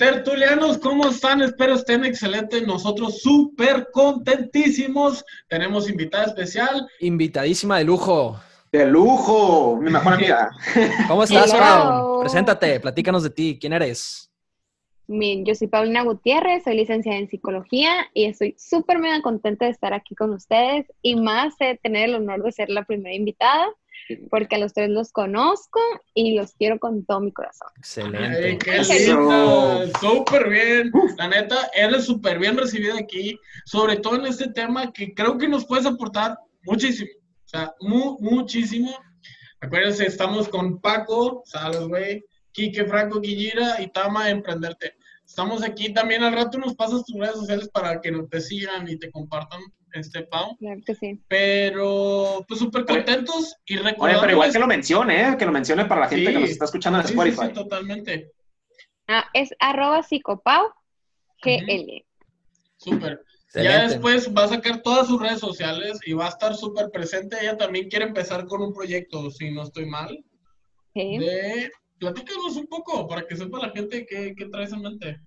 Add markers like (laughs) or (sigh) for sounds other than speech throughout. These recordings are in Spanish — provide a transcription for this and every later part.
Tertulianos, ¿cómo están? Espero estén excelentes. Nosotros súper contentísimos. Tenemos invitada especial. Invitadísima de lujo. De lujo, mi mejor amiga. (laughs) ¿Cómo estás, Pau? Preséntate, platícanos de ti. ¿Quién eres? Yo soy Paulina Gutiérrez, soy licenciada en psicología y estoy súper mega contenta de estar aquí con ustedes y más de tener el honor de ser la primera invitada porque a los tres los conozco y los quiero con todo mi corazón. Excelente. Ay, qué linda, súper bien. La neta, eres súper bien recibida aquí, sobre todo en este tema que creo que nos puedes aportar muchísimo. O sea, muchísimo. Acuérdense, estamos con Paco, Salas, güey, Quique, Franco, Guillira y Tama Emprenderte. Estamos aquí también al rato nos pasas tus redes sociales para que nos te sigan y te compartan este Pau. Claro que sí. Pero pues súper contentos y recordando. Oye, pero igual que lo mencione, ¿eh? que lo mencione para la gente que nos está escuchando en Spotify. Sí, totalmente. Ah, es arroba psicopau GL. Súper. Ya después va a sacar todas sus redes sociales y va a estar súper presente. Ella también quiere empezar con un proyecto, si no estoy mal. Sí. De platícanos un poco para que sepa la gente qué, qué traes en mente.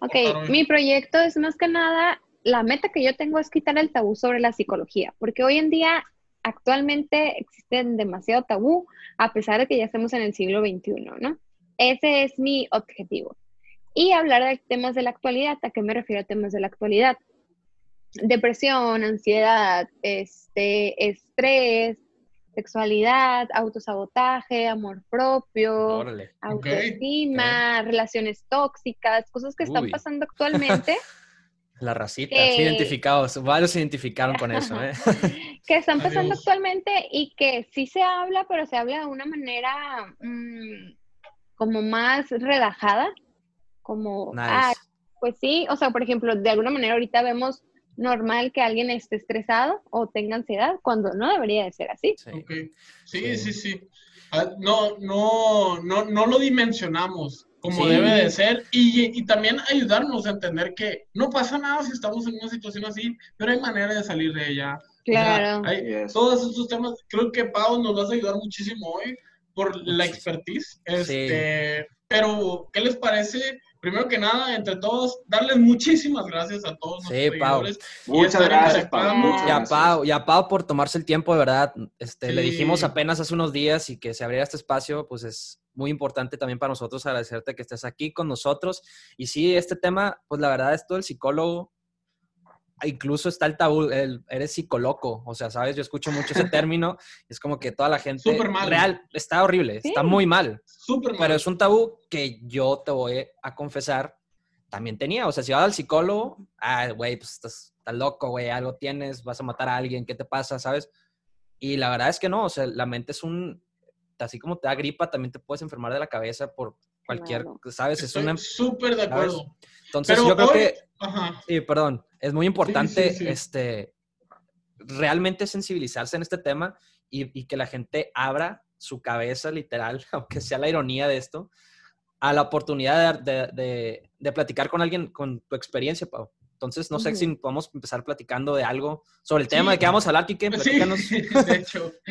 ok, mi proyecto es más que nada, la meta que yo tengo es quitar el tabú sobre la psicología, porque hoy en día actualmente existen demasiado tabú, a pesar de que ya estamos en el siglo XXI, ¿no? Ese es mi objetivo. Y hablar de temas de la actualidad, ¿a qué me refiero a temas de la actualidad? Depresión, ansiedad, este, estrés, sexualidad, autosabotaje, amor propio, autoestima, relaciones tóxicas, cosas que están pasando actualmente. (laughs) La racita, sí, identificados, varios se identificaron con eso, ¿eh? (laughs) que están (laughs) pasando actualmente y que sí se habla, pero se habla de una manera mm, como más relajada, como, pues sí, o sea, por ejemplo, de alguna manera ahorita vemos normal que alguien esté estresado o tenga ansiedad cuando no debería de ser así. Sí, sí, sí. Ah, no, no, no, no lo dimensionamos como debe de ser y, y, también ayudarnos a entender que no pasa nada si estamos en una situación así, pero hay manera de salir de ella. Claro. todos estos temas, creo que Pau nos va a ayudar muchísimo hoy por la expertise. Este, Pero, ¿qué les parece? primero que nada, entre todos, darles muchísimas gracias a todos. Sí, Pau. Muchas gracias, Pau. y, a Pau. Y a Pau por tomarse el tiempo, de verdad. Este, Le dijimos apenas hace unos días y que se abriera este espacio, pues es muy importante también para nosotros agradecerte que estés aquí con nosotros. Y sí, este tema, pues la verdad es todo el psicólogo incluso está el tabú, el, eres psicoloco, o sea, ¿sabes? Yo escucho mucho ese (laughs) término, es como que toda la gente real está horrible, está muy mal. Súper mal. Pero es un tabú que yo te voy a confesar, también tenía, o sea, si vas al psicólogo, ah, güey, pues estás, estás loco, güey, algo tienes, vas a matar a alguien, ¿qué te pasa, sabes? Y la verdad es que no, o sea, la mente es un, así como te da gripa, también te puedes enfermar de la cabeza por cualquier, ¿sabes? Es una... Súper de acuerdo. Entonces yo creo que... Sí, perdón. Es muy importante este, realmente sensibilizarse en este tema y, que la gente abra su cabeza, literal, (laughs) aunque sea la ironía de esto, a la oportunidad de, platicar con alguien con tu experiencia, Pau. Entonces, no sé si podemos empezar platicando de algo sobre el tema de que vamos a hablar, Kike. Platícanos. Sí, (laughs) de hecho. (laughs)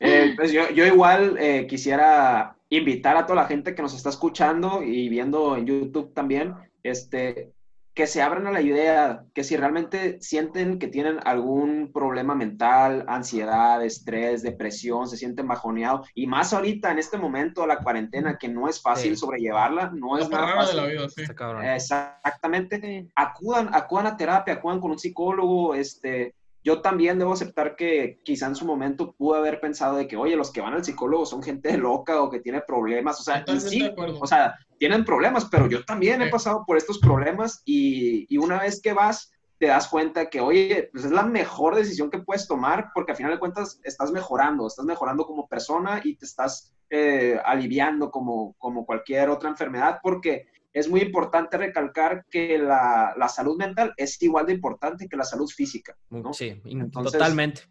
Eh, pues yo, yo igual eh, quisiera invitar a toda la gente que nos está escuchando y viendo en YouTube también, este, que se abran a la idea, que si realmente sienten que tienen algún problema mental, ansiedad, estrés, depresión, se sienten bajoneados, y más ahorita en este momento de la cuarentena, que no es fácil sobrellevarla, no es nada fácil. De la vida, sí. Exactamente. Acudan, acudan a terapia, acudan con un psicólogo, este, yo también debo aceptar que quizá en su momento pude haber pensado de que, oye, los que van al psicólogo son gente loca o que tiene problemas, o sea, sí, o sea, tienen problemas, pero yo también he pasado por estos problemas y, y, una vez que vas, te das cuenta que, oye, pues es la mejor decisión que puedes tomar porque al final de cuentas estás mejorando, estás mejorando como persona y te estás eh, aliviando como, como cualquier otra enfermedad porque es muy importante recalcar que la, la, salud mental es igual de importante que la salud física. ¿no? Sí, totalmente.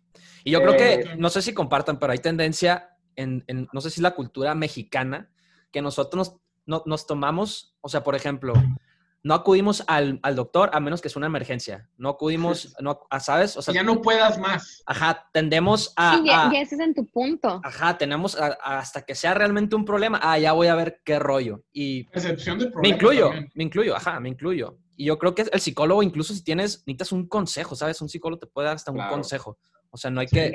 Y yo creo que, eh, no sé si compartan, pero hay tendencia en, en, no sé si la cultura mexicana, que nosotros nos, nos tomamos, o sea, por ejemplo, no acudimos al, doctor a menos que sea una emergencia. No acudimos, (laughs) no, ¿sabes? O sea, ya no puedas más. Ajá, tendemos a... Sí, ya, ese es en tu punto. Ajá, tenemos hasta que sea realmente un problema. Ah, ya voy a ver qué rollo. Y... Excepción de Me incluyo, me incluyo, ajá, me incluyo. Y yo creo que el psicólogo, incluso si tienes, necesitas un consejo, ¿sabes? Un psicólogo te puede dar hasta un consejo. O sea, no hay que...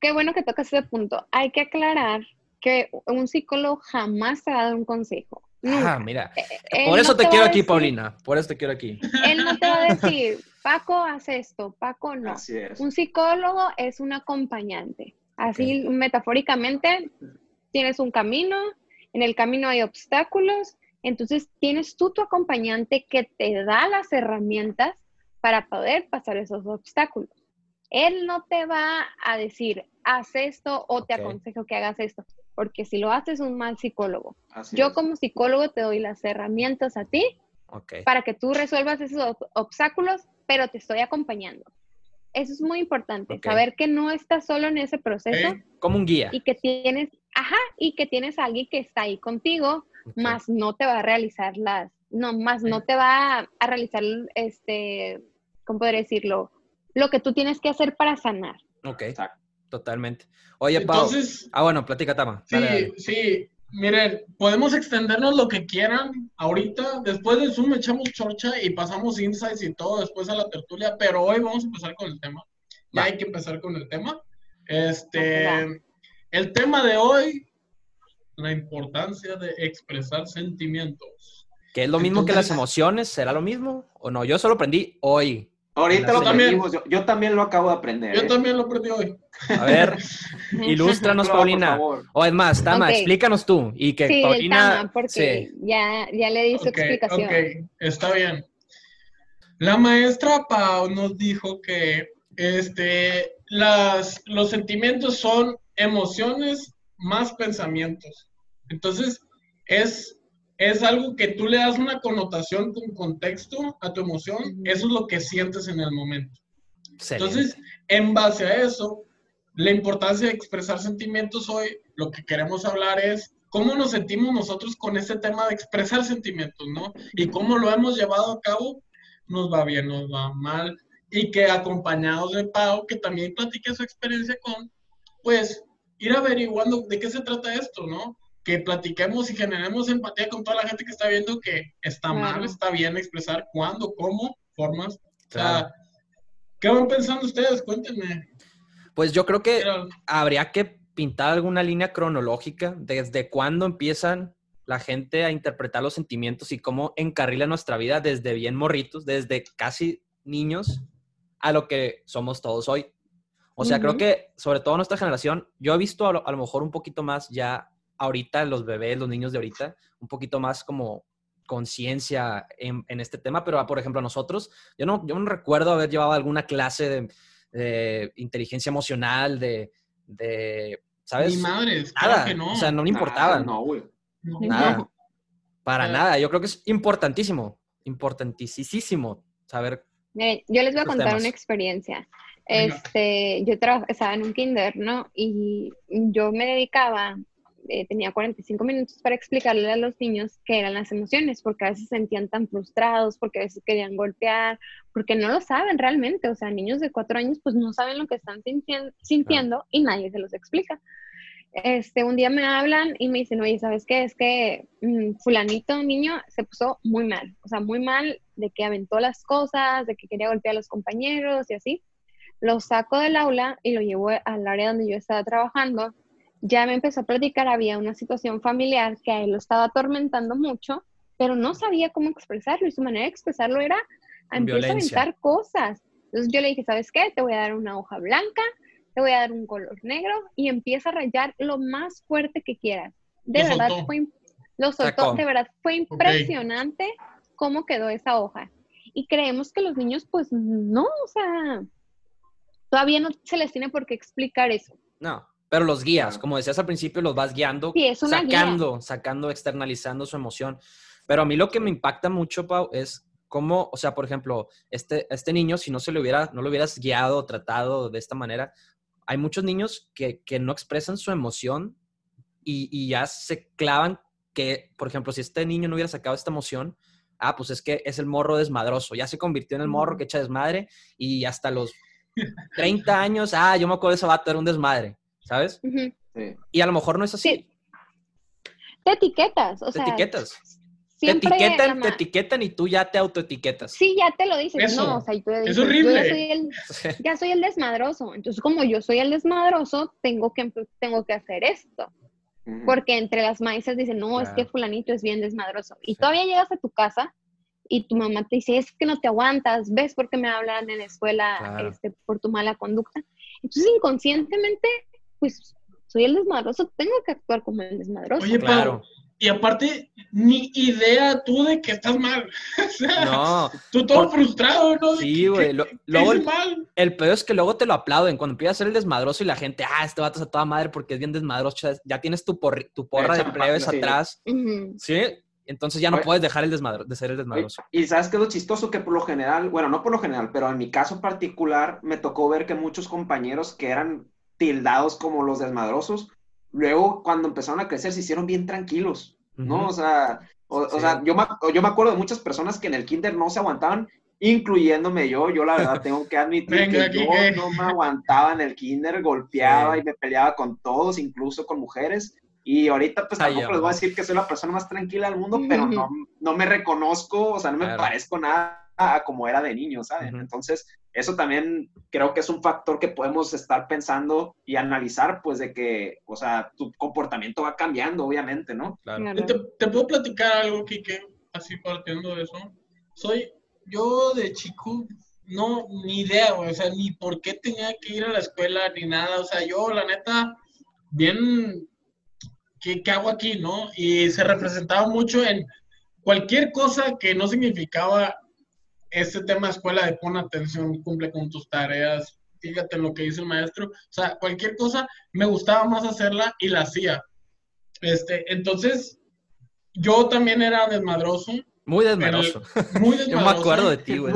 Qué bueno que tocas ese punto. Hay que aclarar que un psicólogo jamás te va a dar un consejo. Ah, mira. Eh, eh, Por eso te, quiero aquí, Paulina. Por eso te quiero aquí. Él no te va a (laughs) decir, Paco, haz esto, Paco, no. Así es. Un psicólogo es un acompañante. Así, metafóricamente, tienes un camino, en el camino hay obstáculos, entonces tienes tú tu acompañante que te da las herramientas para poder pasar esos obstáculos. Él no te va a decir, haz esto o te aconsejo que hagas esto porque si lo haces un mal psicólogo. Yo como psicólogo te doy las herramientas a ti para que tú resuelvas esos obstáculos, pero te estoy acompañando. Eso es muy importante, saber que no estás solo en ese proceso. Como un guía. Y que tienes, ajá, y que tienes a alguien que está ahí contigo, más no te va a realizar las, no, más no te va a realizar, este, ¿cómo podría decirlo? Lo que tú tienes que hacer para sanar. Ok. Exacto. Totalmente. Oye, Pau. Entonces, ah, bueno, platica, Tama. Sí, sí. Miren, podemos extendernos lo que quieran ahorita. Después de Zoom echamos chorcha y pasamos insights y todo después a la tertulia, pero hoy vamos a empezar con el tema. Ya hay que empezar con el tema. Este, el tema de hoy, la importancia de expresar sentimientos. ¿Que es lo mismo que las emociones? ¿Será lo mismo? ¿O no? Yo solo aprendí hoy. Ahorita lo también, yo, también lo acabo de aprender. Yo ¿eh? también lo aprendí hoy. A ver, (laughs) ilústranos, (laughs) Paulina. O es más, Tama, explícanos tú. Y que sí, Paulina. Tama, porque ya, ya le di su explicación. Ok, está bien. La maestra Pau nos dijo que este, las, los sentimientos son emociones más pensamientos. Entonces, es es algo que tú le das una connotación con contexto a tu emoción, eso es lo que sientes en el momento. Entonces, en base a eso, la importancia de expresar sentimientos hoy, lo que queremos hablar es cómo nos sentimos nosotros con este tema de expresar sentimientos, ¿no? Y cómo lo hemos llevado a cabo, nos va bien, nos va mal, y que acompañados de Pau, que también platique su experiencia con, pues, ir averiguando de qué se trata esto, ¿no? Que platiquemos y generemos empatía con toda la gente que está viendo que está mal, está bien expresar cuándo, cómo, formas. O sea, ¿qué van pensando ustedes? Cuéntenme. Pues yo creo que habría que pintar alguna línea cronológica desde cuándo empiezan la gente a interpretar los sentimientos y cómo encarrila nuestra vida desde bien morritos, desde casi niños a lo que somos todos hoy. O sea, creo que sobre todo nuestra generación, yo he visto a lo mejor un poquito más ya ahorita los bebés, los niños de ahorita, un poquito más como conciencia en, este tema, pero por ejemplo nosotros, yo no, yo no recuerdo haber llevado alguna clase de, inteligencia emocional, de, de, ¿sabes? Ni madres, nada, que no. O sea, no le importaba. no, güey. Nada. Para nada. Yo creo que es importantísimo, importantísimo saber. yo les voy a contar una experiencia. Este, yo estaba en un kinder, ¿no? Y yo me dedicaba eh, tenía 45 minutos para explicarle a los niños qué eran las emociones, porque a veces se sentían tan frustrados, porque a veces querían golpear, porque no lo saben realmente. O sea, niños de cuatro años pues no saben lo que están sintiendo, y nadie se los explica. Este, un día me hablan y me dicen, oye, ¿sabes qué? Es que mm, fulanito niño se puso muy mal, o sea, muy mal de que aventó las cosas, de que quería golpear a los compañeros y así. Lo saco del aula y lo llevo al área donde yo estaba trabajando ya me empezó a platicar, había una situación familiar que a él lo estaba atormentando mucho, pero no sabía cómo expresarlo y su manera de expresarlo era a empezar a aventar cosas. Entonces yo le dije, ¿sabes qué? Te voy a dar una hoja blanca, te voy a dar un color negro y empieza a rayar lo más fuerte que quieras. De verdad fue lo soltó, de verdad fue impresionante cómo quedó esa hoja. Y creemos que los niños pues no, o sea, todavía no se les tiene por qué explicar eso. No. Pero los guías, como decías al principio, los vas guiando, sacando, sacando, externalizando su emoción. Pero a mí lo que me impacta mucho, Pau, es cómo, o sea, por ejemplo, este, este niño, si no se le hubiera, no lo hubieras guiado, tratado de esta manera, hay muchos niños que, que no expresan su emoción y, y, ya se clavan que, por ejemplo, si este niño no hubiera sacado esta emoción, ah, pues es que es el morro desmadroso, ya se convirtió en el morro que echa desmadre y hasta los 30 años, ah, yo me acuerdo de ese vato, era un desmadre, ¿sabes? Y a lo mejor no es así. Te etiquetas, o te etiquetas. Te etiquetan, te etiquetan y tú ya te autoetiquetas. Sí, ya te lo dices. no, o sea, es horrible. ya, soy el, ya soy el desmadroso. Entonces, como yo soy el desmadroso, tengo que, tengo que hacer esto. Porque entre las maestras dicen, no, es que fulanito es bien desmadroso. Y todavía llegas a tu casa y tu mamá te dice, es que no te aguantas, ¿ves por qué me hablan en la escuela este, por tu mala conducta? Entonces, inconscientemente, pues soy el desmadroso, tengo que actuar como el desmadroso. Oye, claro. Y aparte, ni idea tú de que estás mal. (laughs) o sea, no. Tú todo frustrado, ¿no? Sí, güey. luego el, mal? el peor es que luego te lo aplauden. Cuando empiezas a ser el desmadroso y la gente, ah, este vato es a toda madre porque es bien desmadroso. Ya tienes tu, tu porra de plebes atrás. Sí. Entonces ya no puedes dejar el desmadro, de ser el desmadroso. Y sabes que es lo chistoso que por lo general, bueno, no por lo general, pero en mi caso particular me tocó ver que muchos compañeros que eran tildados como los desmadrosos, luego cuando empezaron a crecer se hicieron bien tranquilos, ¿no? O sea, o, sea yo, me, yo me acuerdo de muchas personas que en el kinder no se aguantaban, incluyéndome yo, yo la verdad tengo que admitir que yo no me aguantaba en el kinder, golpeaba y me peleaba con todos, incluso con mujeres, y ahorita pues tampoco les voy a decir que soy la persona más tranquila del mundo, pero no, (laughs) no me reconozco, o sea, no me parezco nada a como era de niño, ¿saben? Entonces, eso también creo que es un factor que podemos estar pensando y analizar, pues de que, o sea, tu comportamiento va cambiando, obviamente, ¿no? Claro. ¿Te, te puedo platicar algo, Kike, así partiendo de eso? Soy, yo de chico, no, ni idea, o sea, ni por qué tenía que ir a la escuela, ni nada, o sea, yo, la neta, bien, ¿qué, qué hago aquí, no? Y se representaba mucho en cualquier cosa que no significaba este tema de escuela de pon atención, cumple con tus tareas, fíjate en lo que dice el maestro, o sea, cualquier cosa me gustaba más hacerla y la hacía. Este, entonces, yo también era desmadroso. Muy desmadroso. muy desmadroso. (laughs) Yo me acuerdo de ti, güey.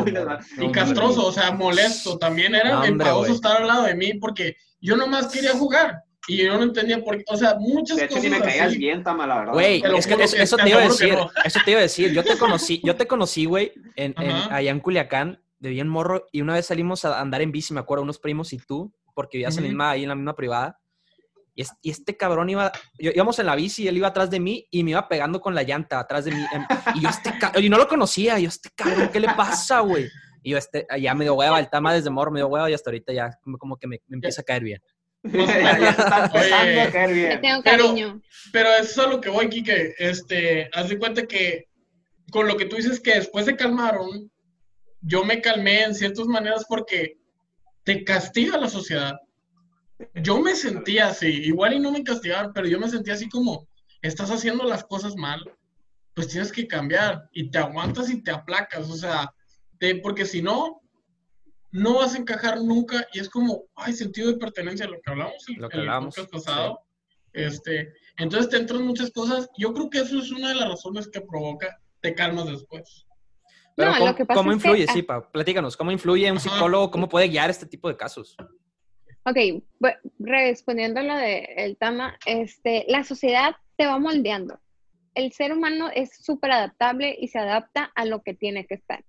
Y castroso, o sea, molesto. También era no, estar al lado de mí porque yo nomás quería jugar. Y yo no entendía por qué, o sea, muchas de hecho, cosas. ni me caías bien, Tama, la verdad. Güey, es que, eso, te iba a decir, (laughs) eso te iba a decir. Yo te conocí, yo te conocí, güey, en, en, allá en Culiacán, de bien morro, y una vez salimos a andar en bici, me acuerdo, unos primos y tú, porque vivías en la misma, ahí en la misma privada. Y, y este cabrón iba, yo, íbamos en la bici y él iba atrás de mí y me iba pegando con la llanta atrás de mí. Em, y yo, este y no lo conocía, y yo, este cabrón, ¿qué le pasa, güey? Y yo, este, ya me dio hueva, el Tama desde morro me dio hueva y hasta ahorita ya como que me, me empieza a caer bien. Pero, pero eso es a lo que voy, Kike. Este, haz de cuenta que con lo que tú dices que después se calmaron, yo me calmé en ciertas maneras porque te castiga la sociedad. Yo me sentía así, igual y no me castigaron, pero yo me sentía así como, estás haciendo las cosas mal, pues tienes que cambiar. Y te aguantas y te aplacas, o sea, porque si no, no vas a encajar nunca y es como, ay, sentido de pertenencia, lo que hablamos en, lo que hablamos, el pasado. Este, entonces te entran muchas cosas. Yo creo que eso es una de las razones que provoca, te calmas después. Pero ¿cómo, influye, sí, pa, platícanos, cómo influye un psicólogo, cómo puede guiar este tipo de casos? Ok, respondiendo a lo del tema, este, la sociedad te va moldeando. El ser humano es súper adaptable y se adapta a lo que tiene que estar.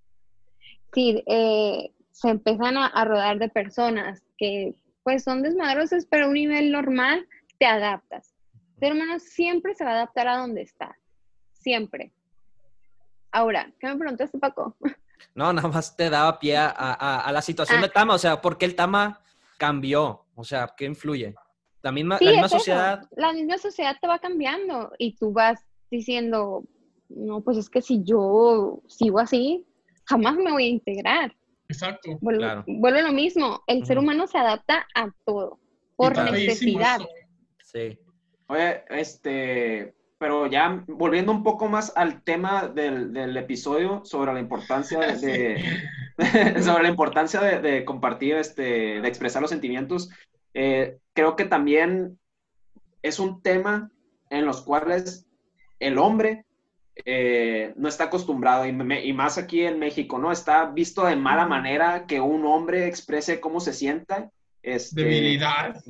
Sí, eh, se empiezan a, rodar de personas que pues son desmadrosas, pero a un nivel normal te adaptas. El ser humano siempre se va a adaptar a donde está, siempre. Ahora, ¿qué me preguntaste, Paco? (laughs) No, nada más te daba pie a, la situación ah. de Tama, o sea, ¿por qué el Tama cambió? O sea, ¿qué influye? La misma, la misma sociedad. La misma sociedad te va cambiando y tú vas diciendo, no, pues es que si yo sigo así, jamás me voy a integrar. Exacto. Vuelve, lo mismo, el ser humano se adapta a todo, por necesidad. Sí. Oye, este, pero ya volviendo un poco más al tema del, episodio sobre la importancia (laughs) de, (laughs) sobre la importancia de, compartir, este, de expresar los sentimientos, eh, creo que también es un tema en los cuales el hombre eh, no está acostumbrado, y, más aquí en México, ¿no? Está visto de mala manera que un hombre exprese cómo se sienta este, debilidad,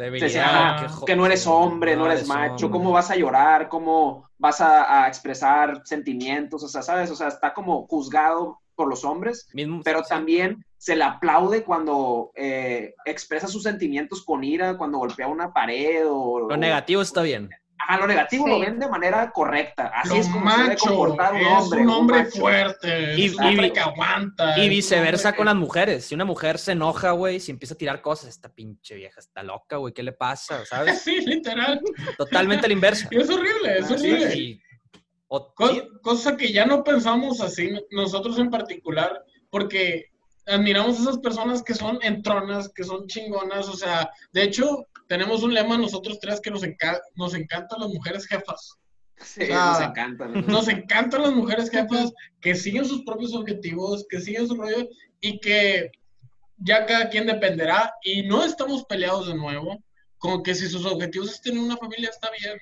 que no eres hombre, no, eres macho, cómo vas a llorar, cómo vas a, expresar sentimientos, o sea, ¿sabes? O sea, está como juzgado por los hombres, pero también se le aplaude cuando eh, expresa sus sentimientos con ira, cuando golpea una pared o... Lo negativo está bien. A lo negativo lo ven de manera correcta. Así es como se debe comportar un hombre. Es un hombre fuerte, y, que aguanta. Y viceversa con las mujeres. Si una mujer se enoja, güey, si empieza a tirar cosas, esta pinche vieja está loca, güey, ¿qué le pasa? ¿Sabes? (laughs) sí, literal. Totalmente la inversa. (laughs) es horrible, es horrible. cosa que ya no pensamos así, nosotros en particular, porque admiramos a esas personas que son entronas, que son chingonas, o sea, de hecho, tenemos un lema nosotros tres que nos, nos encantan las mujeres jefas. Sí, nos encantan. Nos encantan las mujeres jefas que siguen sus propios objetivos, que siguen su rollo y que ya cada quien dependerá y no estamos peleados de nuevo con que si sus objetivos es tener una familia está bien.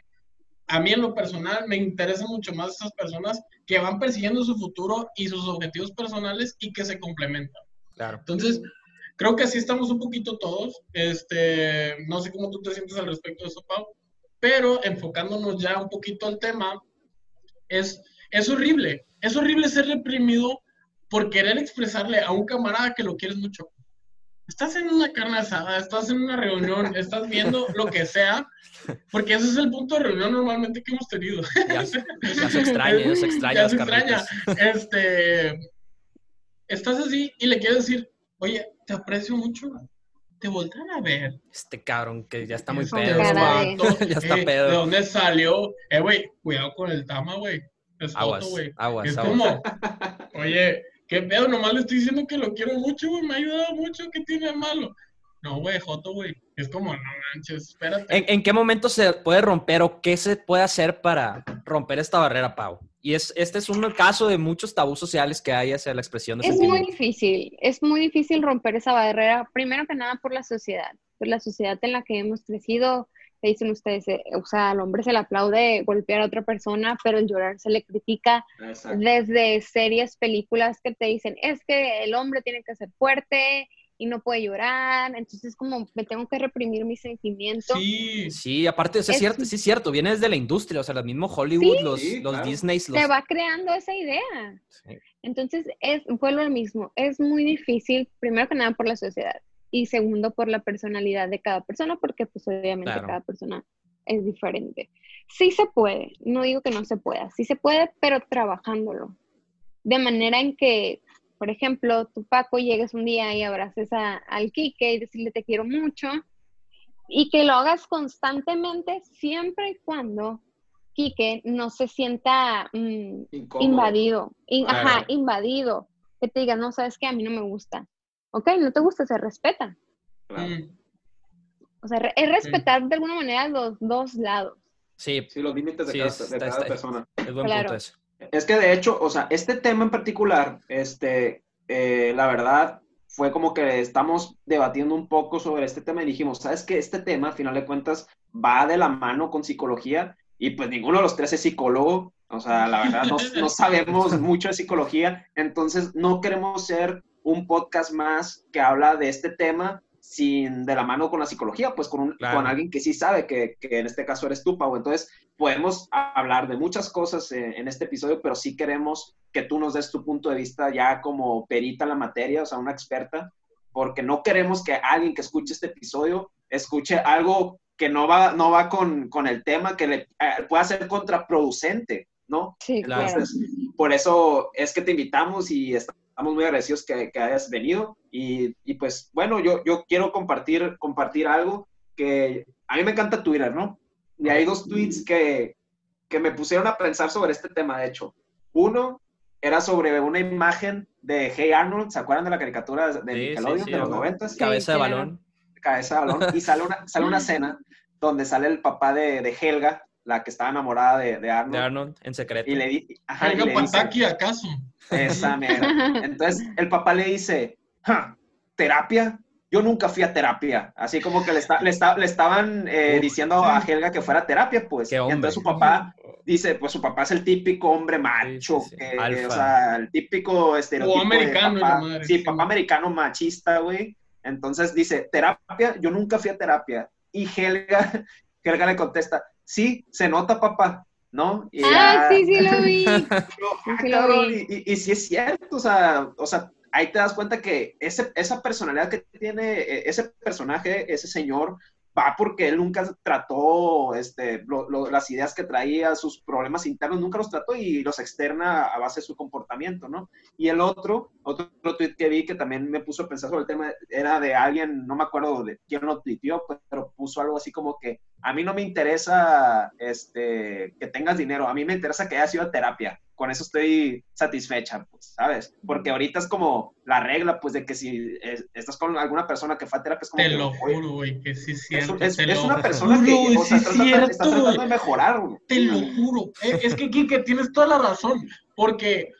A mí en lo personal me interesa mucho más esas personas que van persiguiendo su futuro y sus objetivos personales y que se complementan. Entonces, creo que así estamos un poquito todos. Este, no sé cómo tú te sientes al respecto de eso, Pau, pero enfocándonos ya un poquito al tema, es, es horrible. Es horrible ser reprimido por querer expresarle a un camarada que lo quieres mucho. Estás en una carne asada, estás en una reunión, (laughs) estás viendo lo que sea, porque ese es el punto de reunión normalmente que hemos tenido. Ya, se (laughs) extraña, ya se extraña. Ya se extraña. Este, estás así y le quieres decir, oye, te aprecio mucho, te voltean a ver. Este cabrón que ya está muy pedo. (laughs) ya está pedo. ¿De dónde salió? Eh, güey, cuidado con el tama, güey. Es aguas, güey. Aguas, es como, oye, qué pedo, nomás le estoy diciendo que lo quiero mucho, güey, me ha ayudado mucho, ¿qué tiene de malo? No, güey, Joto, güey. Es como, no manches, espérate. ¿En, qué momento se puede romper o qué se puede hacer para romper esta barrera, Pau? Y es, este es un caso de muchos tabús sociales que hay hacia la expresión de Es muy difícil, es muy difícil romper esa barrera, primero que nada por la sociedad, por la sociedad en la que hemos crecido, te dicen ustedes, eh, o sea, al hombre se le aplaude golpear a otra persona, pero el llorar se le critica desde series, películas que te dicen, es que el hombre tiene que ser fuerte, y no puede llorar, entonces como me tengo que reprimir mis sentimientos. Sí, sí, aparte, es, cierto, sí es cierto, viene desde la industria, o sea, el mismo Hollywood, los, los Disney. Los... Se va creando esa idea. Entonces, es, fue lo mismo, es muy difícil, primero que nada por la sociedad y segundo por la personalidad de cada persona, porque pues obviamente cada persona es diferente. Sí se puede, no digo que no se pueda, sí se puede, pero trabajándolo. De manera en que por ejemplo, tu Paco llegues un día y abraces a, al Quique y decirle te quiero mucho y que lo hagas constantemente siempre y cuando Quique no se sienta mm, invadido, ajá, invadido, que te diga, no, sabes que a mí no me gusta. Ok, no te gusta, se respeta. Mm. O sea, es respetar de alguna manera los dos lados. Sí, sí los límites de, cada, persona. Es buen punto eso. Es que de hecho, o sea, este tema en particular, este, eh, la verdad, fue como que estamos debatiendo un poco sobre este tema y dijimos, ¿sabes qué? Este tema, a final de cuentas, va de la mano con psicología y pues ninguno de los tres es psicólogo, o sea, la verdad no, (laughs) no sabemos mucho de psicología, entonces no queremos ser un podcast más que habla de este tema sin de la mano con la psicología, pues con, con alguien que sí sabe, que, que, en este caso eres tú, Pau. Entonces, podemos hablar de muchas cosas en, este episodio, pero sí queremos que tú nos des tu punto de vista ya como perita en la materia, o sea, una experta, porque no queremos que alguien que escuche este episodio escuche algo que no va, no va con, con el tema, que le eh, pueda ser contraproducente, ¿no? Sí, claro. Por eso es que te invitamos y estamos estamos muy agradecidos que, que hayas venido y, y, pues bueno, yo, yo quiero compartir, compartir algo que a mí me encanta Twitter, ¿no? Y hay dos tweets que, que me pusieron a pensar sobre este tema, de hecho. Uno era sobre una imagen de Hey Arnold, ¿se acuerdan de la caricatura de Nickelodeon de los noventas? Cabeza de balón. Cabeza de balón. Y sale una, sale una (laughs) escena donde sale el papá de, de Helga, la que estaba enamorada de, de Arnold. De Arnold, en secreto. Y le, di, Helga Pataki, ¿acaso? Esa mierda. (laughs) Entonces el papá le dice, ¿terapia? Yo nunca fui a terapia. Así como que le, le, le estaban eh, diciendo a Helga que fuera a terapia, pues. Y entonces su papá (laughs) dice, pues su papá es el típico hombre macho, o sea, el típico estereotipo. O americano, Sí, papá americano machista, güey. Entonces dice, terapia, yo nunca fui a terapia. Y Helga, (laughs) Helga le contesta, sí, se nota, papá, ¿no? ah, sí, sí lo vi. (laughs) Y, sí es cierto, o sea, o sea, ahí te das cuenta que ese, esa personalidad que tiene e, ese personaje, ese señor, va porque él nunca trató este, las ideas que traía, sus problemas internos, nunca los trató y los externa a base de su comportamiento, ¿no? Y el otro, otro, tweet que vi que también me puso a pensar sobre el tema, era de alguien, no me acuerdo de quién lo tuiteó, pero puso algo así como que a mí no me interesa este, que tengas dinero, a mí me interesa que hayas ido a terapia con eso estoy satisfecha, pues, ¿sabes? Porque ahorita es como la regla, pues, de que si estás con alguna persona que fue a terapia, es como... Te lo juro, güey, que sí es cierto. Es, una persona que, o sea, está, tratando de mejorar, güey. Te lo juro. Eh, es que, Kike, tienes toda la razón, porque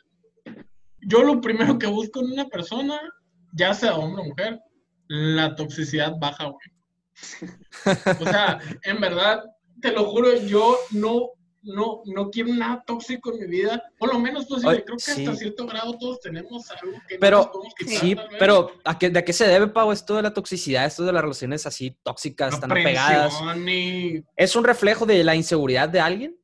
yo lo primero que busco en una persona, ya sea hombre o mujer, la toxicidad baja, güey. O sea, en verdad, te lo juro, yo no no, no quiero nada tóxico en mi vida, por lo menos pues creo que hasta cierto grado todos tenemos algo que pero, Sí, pero ¿a qué, ¿de qué se debe, Pau, esto de la toxicidad, esto de las relaciones así tóxicas, tan apegadas? ¿Es un reflejo de la inseguridad de alguien?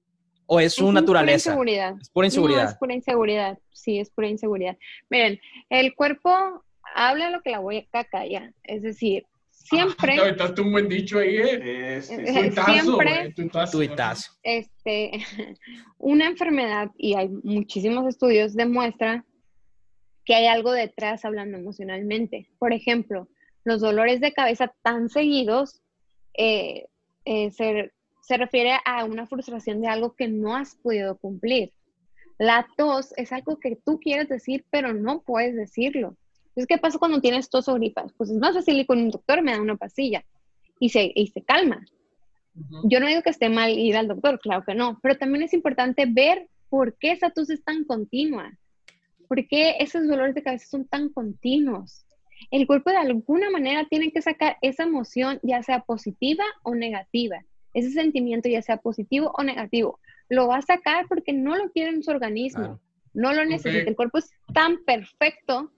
¿O es su naturaleza? Pura inseguridad. Es pura inseguridad. es pura inseguridad. Sí, es pura inseguridad. Miren, el cuerpo habla lo que la boca calla. Es decir, siempre. Ah, un buen dicho ahí, ¿eh? siempre. Este, (laughs) una enfermedad, y hay muchísimos estudios, demuestra que hay algo detrás hablando emocionalmente. Por ejemplo, los dolores de cabeza tan seguidos eh, eh, se, se refiere a una frustración de algo que no has podido cumplir. La tos es algo que tú quieres decir, pero no puedes decirlo. Entonces, ¿qué pasa cuando tienes tos o gripas? Pues es más fácil ir con un doctor, me da una pastilla y se, y se calma. Yo no digo que esté mal ir al doctor, claro que no, pero también es importante ver por qué esa tos es tan continua, por qué esos dolores de cabeza son tan continuos. El cuerpo de alguna manera tiene que sacar esa emoción, ya sea positiva o negativa, ese sentimiento, ya sea positivo o negativo. Lo va a sacar porque no lo quiere en su organismo, no lo necesita. El cuerpo es tan perfecto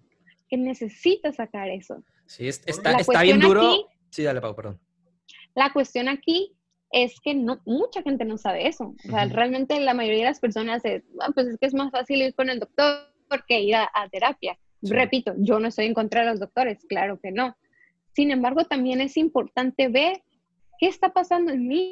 que necesita sacar eso. Sí, está, está bien duro. sí, dale, Pau, perdón. La cuestión aquí es que no, mucha gente no sabe eso. O sea, realmente la mayoría de las personas es, ah, pues es que es más fácil ir con el doctor que ir a, terapia. Repito, yo no estoy en contra de los doctores, claro que no. Sin embargo, también es importante ver qué está pasando en mí,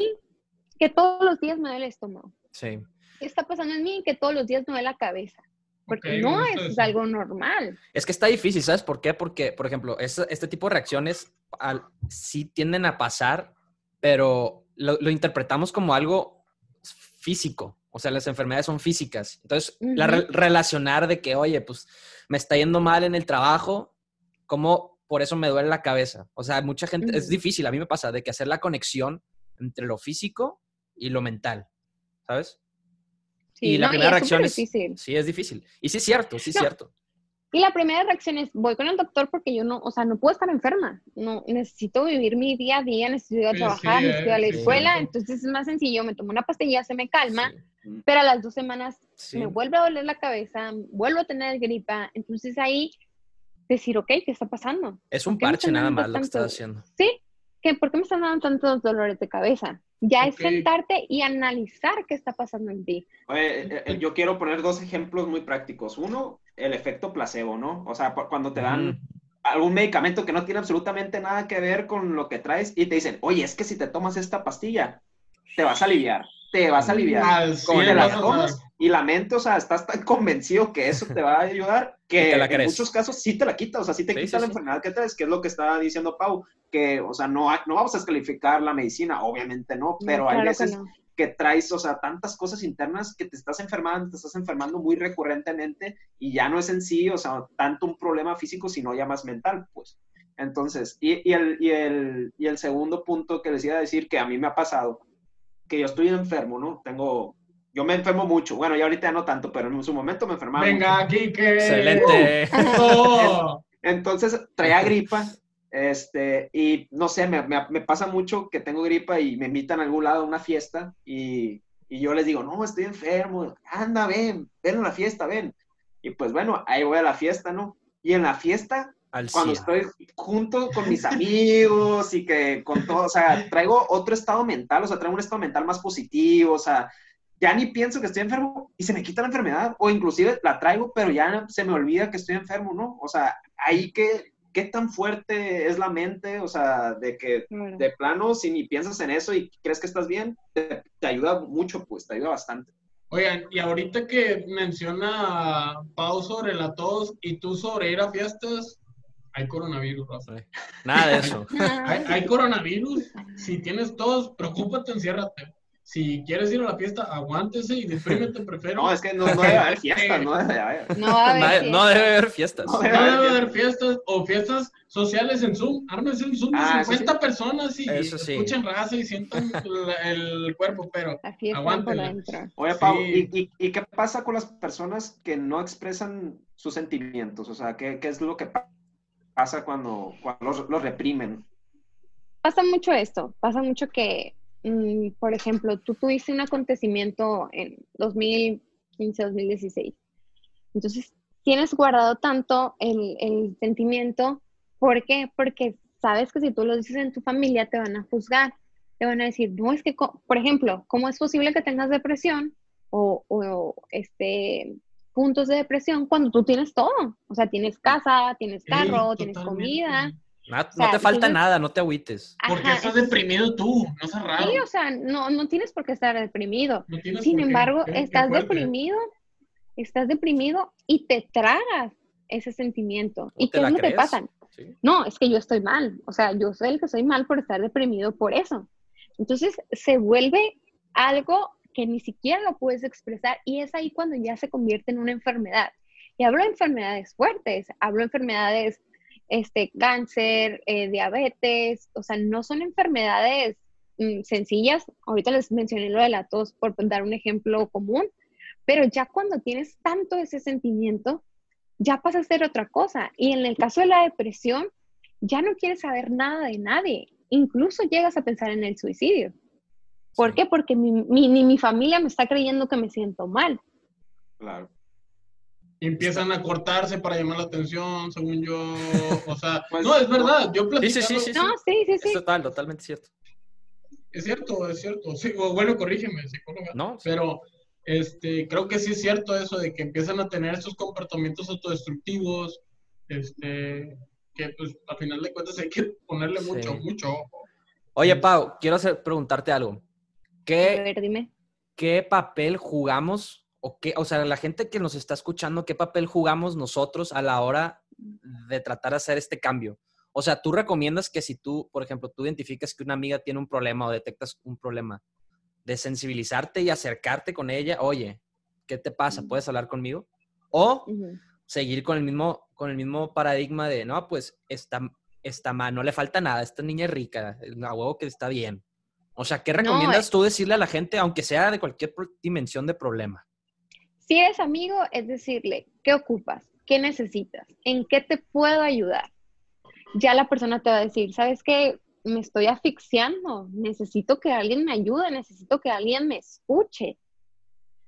que todos los días me duele el estómago. Sí. ¿Qué está pasando en mí? Que todos los días me duele la cabeza. Porque no es, algo normal. Es que está difícil, ¿sabes por qué? Porque, por ejemplo, este, tipo de reacciones sí tienden a pasar, pero lo, interpretamos como algo físico. O sea, las enfermedades son físicas. Entonces, la relacionar de que, oye, pues me está yendo mal en el trabajo, como por eso me duele la cabeza. O sea, mucha gente, es difícil, a mí me pasa, de que hacer la conexión entre lo físico y lo mental, ¿sabes? Y la primera reacción es, sí, es difícil. Y sí es cierto, sí es cierto. Y la primera reacción es, voy con el doctor porque yo no, o sea, no puedo estar enferma. No, necesito vivir mi día a día, necesito ir a trabajar, necesito ir a la escuela. Entonces es más sencillo, me tomo una pastilla, se me calma, pero a las dos semanas me vuelve a doler la cabeza, vuelvo a tener gripa. Entonces ahí decir, ok, ¿qué está pasando? Es un parche nada más lo que estás haciendo. Sí, ¿por qué me están dando tantos dolores de cabeza? Ya es sentarte y analizar qué está pasando en ti. Eh, eh, yo quiero poner dos ejemplos muy prácticos. Uno, el efecto placebo, ¿no? O sea, cuando te dan algún medicamento que no tiene absolutamente nada que ver con lo que traes y te dicen, oye, es que si te tomas esta pastilla, te vas a aliviar, te vas a aliviar. Ah, como te la tomas y la mente, o sea, estás tan convencido que eso te va a ayudar (laughs) que en muchos casos sí te la quita, o sea, sí te quita la enfermedad que traes, que es lo que estaba diciendo Pau, que, o sea, no, no vamos a descalificar la medicina, obviamente no, pero hay veces que, traes, o sea, tantas cosas internas que te estás enfermando, te estás enfermando muy recurrentemente y ya no es en sí, o sea, tanto un problema físico, sino ya más mental, pues. Entonces, y, y, el, y, el, y el segundo punto que les iba a decir que a mí me ha pasado, que yo estoy enfermo, ¿no? Tengo yo me enfermo mucho. Bueno, ya ahorita no tanto, pero en su momento me enfermaba. Venga, que. Excelente. (laughs) Entonces traía gripa. Este, y no sé, me, me, pasa mucho que tengo gripa y me invitan a algún lado a una fiesta y, y yo les digo, no, estoy enfermo, anda, ven, ven a la fiesta, ven. Y pues bueno, ahí voy a la fiesta, ¿no? Y en la fiesta cuando estoy junto con mis amigos y que con todo, o sea, traigo otro estado mental, o sea, traigo un estado mental más positivo, o sea, ya ni pienso que estoy enfermo y se me quita la enfermedad, o inclusive la traigo, pero ya se me olvida que estoy enfermo, ¿no? O sea, ahí que, ¿qué tan fuerte es la mente? O sea, de que de plano, si ni piensas en eso y crees que estás bien, te, te ayuda mucho, pues, te ayuda bastante. Oigan, y ahorita que menciona Pau sobre la tos y tú sobre ir a fiestas, hay coronavirus, Rafa. Nada de eso. (laughs) hay, coronavirus. Si tienes tos, preocúpate, enciérrate. Si quieres ir a la fiesta, aguántese y deprímete, prefiero. No, es que no, debe haber fiestas, no debe haber. No, debe haber fiestas. No debe haber fiestas o fiestas sociales en Zoom. Ármense en Zoom de 50 ah, personas y escuchen raza y sientan el, cuerpo, pero aguántenla. Oye, Pau, ¿y, y, qué pasa con las personas que no expresan sus sentimientos? O sea, ¿qué, qué es lo que pasa? Pasa cuando, cuando los, reprimen? Pasa mucho esto, pasa mucho que, mm, por ejemplo, tú tuviste un acontecimiento en 2015, 2016. Entonces, tienes guardado tanto el, el sentimiento. ¿Por qué? Porque sabes que si tú lo dices en tu familia, te van a juzgar. Te van a decir, no, es que, por ejemplo, ¿cómo es posible que tengas depresión o, o este, puntos de depresión cuando tú tienes todo. O sea, tienes casa, tienes carro, tienes comida. No, te falta nada, no te agüites. Porque estás deprimido tú, no seas raro. Sí, o sea, no, no tienes por qué estar deprimido. Sin embargo, estás deprimido, estás deprimido y te tragas ese sentimiento. ¿Y qué es lo que pasa? No, es que yo estoy mal. O sea, yo soy el que soy mal por estar deprimido por eso. Entonces, se vuelve algo que ni siquiera lo puedes expresar y es ahí cuando ya se convierte en una enfermedad. Y hablo de enfermedades fuertes, hablo de enfermedades, este, cáncer, eh, diabetes, o sea, no son enfermedades mm, sencillas. Ahorita les mencioné lo de la tos por dar un ejemplo común, pero ya cuando tienes tanto ese sentimiento, ya pasa a ser otra cosa. Y en el caso de la depresión, ya no quieres saber nada de nadie. Incluso llegas a pensar en el suicidio. ¿Por qué? Porque mi, ni mi familia me está creyendo que me siento mal. Claro. empiezan a cortarse para llamar la atención, según yo. O sea, (laughs) pues, no, es verdad. Yo Sí, sí, sí, sí. No, sí, sí, sí. Es total, totalmente cierto. Es cierto, es cierto. Sí, bueno, corrígeme, psicóloga. No. Pero este, creo que sí es cierto eso de que empiezan a tener estos comportamientos autodestructivos, este, que pues a final de cuentas hay que ponerle mucho, mucho ojo. Oye, Pau, quiero hacer, preguntarte algo. ¿Qué, dime. ¿Qué papel jugamos? O, qué, o sea, la gente que nos está escuchando, ¿qué papel jugamos nosotros a la hora de tratar de hacer este cambio? O sea, tú recomiendas que si tú, por ejemplo, tú identificas que una amiga tiene un problema o detectas un problema, de sensibilizarte y acercarte con ella, oye, ¿qué te pasa? ¿Puedes hablar conmigo? O seguir con el mismo, con el mismo paradigma de, no, pues está, está mal, no le falta nada, esta niña es rica, a huevo que está bien. O sea, ¿qué recomiendas tú decirle a la gente, aunque sea de cualquier dimensión de problema? Si eres amigo, es decirle, ¿qué ocupas? ¿Qué necesitas? ¿En qué te puedo ayudar? Ya la persona te va a decir, ¿sabes qué? Me estoy asfixiando, necesito que alguien me ayude, necesito que alguien me escuche.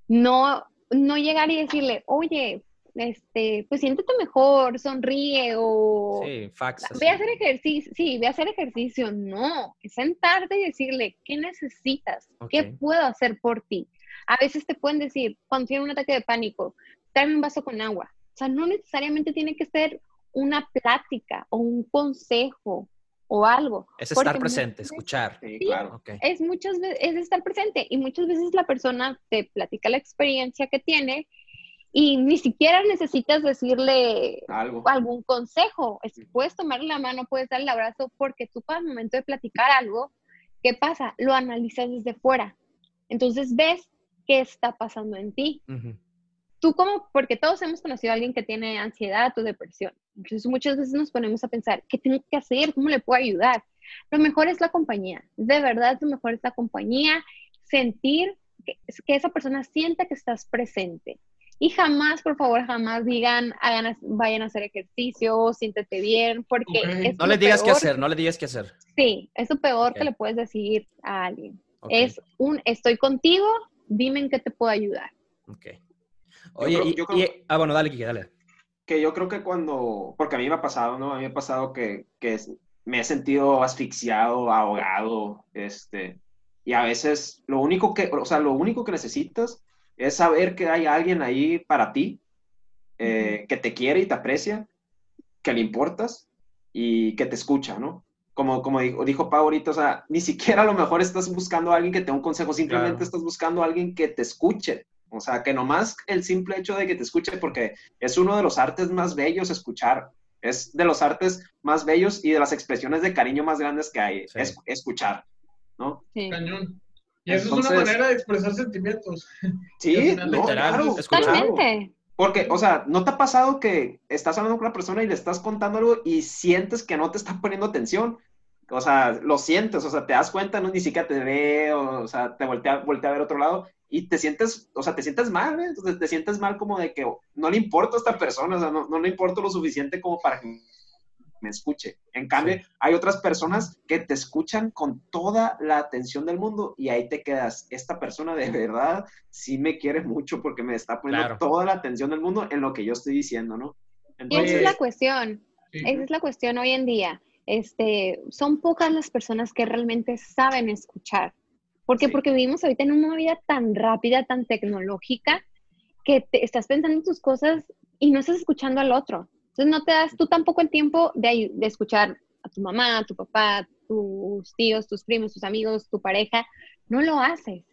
No, no llegar y decirle, oye, este, pues siéntete mejor, sonríe o... Sí, fax. Ve a hacer ejercicio, sí, ve a hacer ejercicio. No, es sentarte y decirle, ¿qué necesitas? ¿Qué puedo hacer por ti? A veces te pueden decir, cuando tienen un ataque de pánico, dame un vaso con agua. O sea, no necesariamente tiene que ser una plática o un consejo o algo. Es estar presente, escuchar. Sí, claro. Es muchas veces, es estar presente y muchas veces la persona te platica la experiencia que tiene y ni siquiera necesitas decirle algún consejo. puedes tomarle la mano, puedes darle el abrazo, porque tú para el momento de platicar algo, ¿qué pasa? Lo analizas desde fuera. Entonces ves qué está pasando en ti. Tú como, porque todos hemos conocido a alguien que tiene ansiedad o depresión. Entonces muchas veces nos ponemos a pensar, ¿qué tengo que hacer? ¿Cómo le puedo ayudar? Lo mejor es la compañía. De verdad, lo mejor es la compañía. Sentir que, que esa persona sienta que estás presente y jamás, por favor, jamás digan, hagan, vayan a hacer ejercicio, siéntete bien, porque No le digas qué hacer, no le digas qué hacer. Sí, es lo peor que le puedes decir a alguien. Es un, estoy contigo, dime en qué te puedo ayudar. Ok. Oye, y, ah, bueno, dale, Kiki, dale. que yo creo que cuando, porque a mí me ha pasado, ¿no? A mí me ha pasado que, que me he sentido asfixiado, ahogado, este, y a veces lo único que, o sea, lo único que necesitas es saber que hay alguien ahí para ti, eh, que te quiere y te aprecia, que le importas y que te escucha, ¿no? Como, como dijo, dijo Pau ahorita, o sea, (laughs) ni siquiera a lo mejor estás buscando a alguien que te dé un consejo, simplemente estás buscando a alguien que te escuche. O sea, que nomás el simple hecho de que te escuche, porque es uno de los artes más bellos escuchar. Es de los artes más bellos y de las expresiones de cariño más grandes que hay, es escuchar, ¿no? Sí. Cañón. Y eso es una manera de expresar sentimientos. (laughs) Sí, no, claro, Totalmente. Porque, o sea, ¿no te ha pasado que estás hablando con una persona y le estás contando algo y sientes que no te está poniendo atención? O sea, lo sientes, o sea, te das cuenta, no ni siquiera te ve, o, sea, te voltea, voltea a ver otro lado y te sientes, o sea, te sientes mal, ¿eh? Entonces te sientes mal como de que no le importa a esta persona, o sea, no, no le importa lo suficiente como para que me escuche. En cambio, hay otras personas que te escuchan con toda la atención del mundo y ahí te quedas. Esta persona de verdad sí me quiere mucho porque me está poniendo toda la atención del mundo en lo que yo estoy diciendo, ¿no? y esa es la cuestión. Esa es la cuestión hoy en día. Este, son pocas las personas que realmente saben escuchar. ¿Por qué? Porque vivimos ahorita en una vida tan rápida, tan tecnológica, que te estás pensando en tus cosas y no estás escuchando al otro. Entonces no te das tú tampoco el tiempo de, de escuchar a tu mamá, a tu papá, tus tíos, tus primos, tus amigos, tu pareja. No lo haces.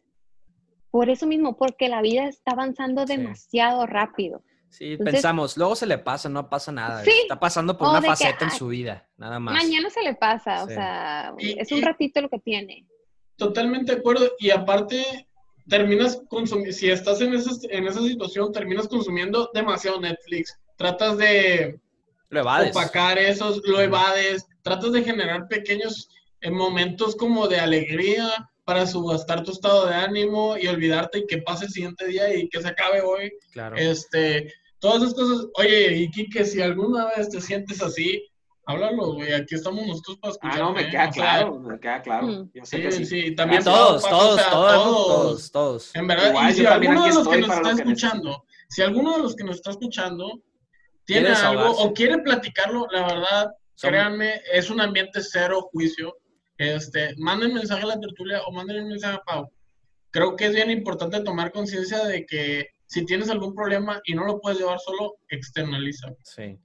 Por eso mismo, porque la vida está avanzando demasiado rápido. Sí, pensamos, luego se le pasa, no pasa nada. está pasando por una faceta en su vida, nada más. Mañana se le pasa, o sea, es un ratito lo que tiene. Totalmente de acuerdo. Y aparte, terminas consumiendo, si estás en esa situación, terminas consumiendo demasiado Netflix, tratas de opacar esos, lo evades, tratas de generar pequeños eh, momentos como de alegría para subastar tu estado de ánimo y olvidarte y que pase el siguiente día y que se acabe hoy. Claro. Este, todas esas cosas. Oye, y Kike, si alguna vez te sientes así, háblalo, güey. Aquí estamos nosotros para escuchar. Ah, no, me queda claro, me queda claro. Mm. sí, sí, también todos, todos, todos, todos, todos, En verdad, y si alguno de los que nos está escuchando, si alguno de los que nos está escuchando tiene algo o quiere platicarlo, la verdad, créanme, es un ambiente cero juicio. Este, manden mensaje a la tertulia o manden un mensaje a Pau. Creo que es bien importante tomar conciencia de que si tienes algún problema y no lo puedes llevar solo, externaliza. Sí.